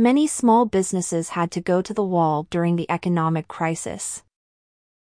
Many small businesses had to go to the wall during the economic crisis.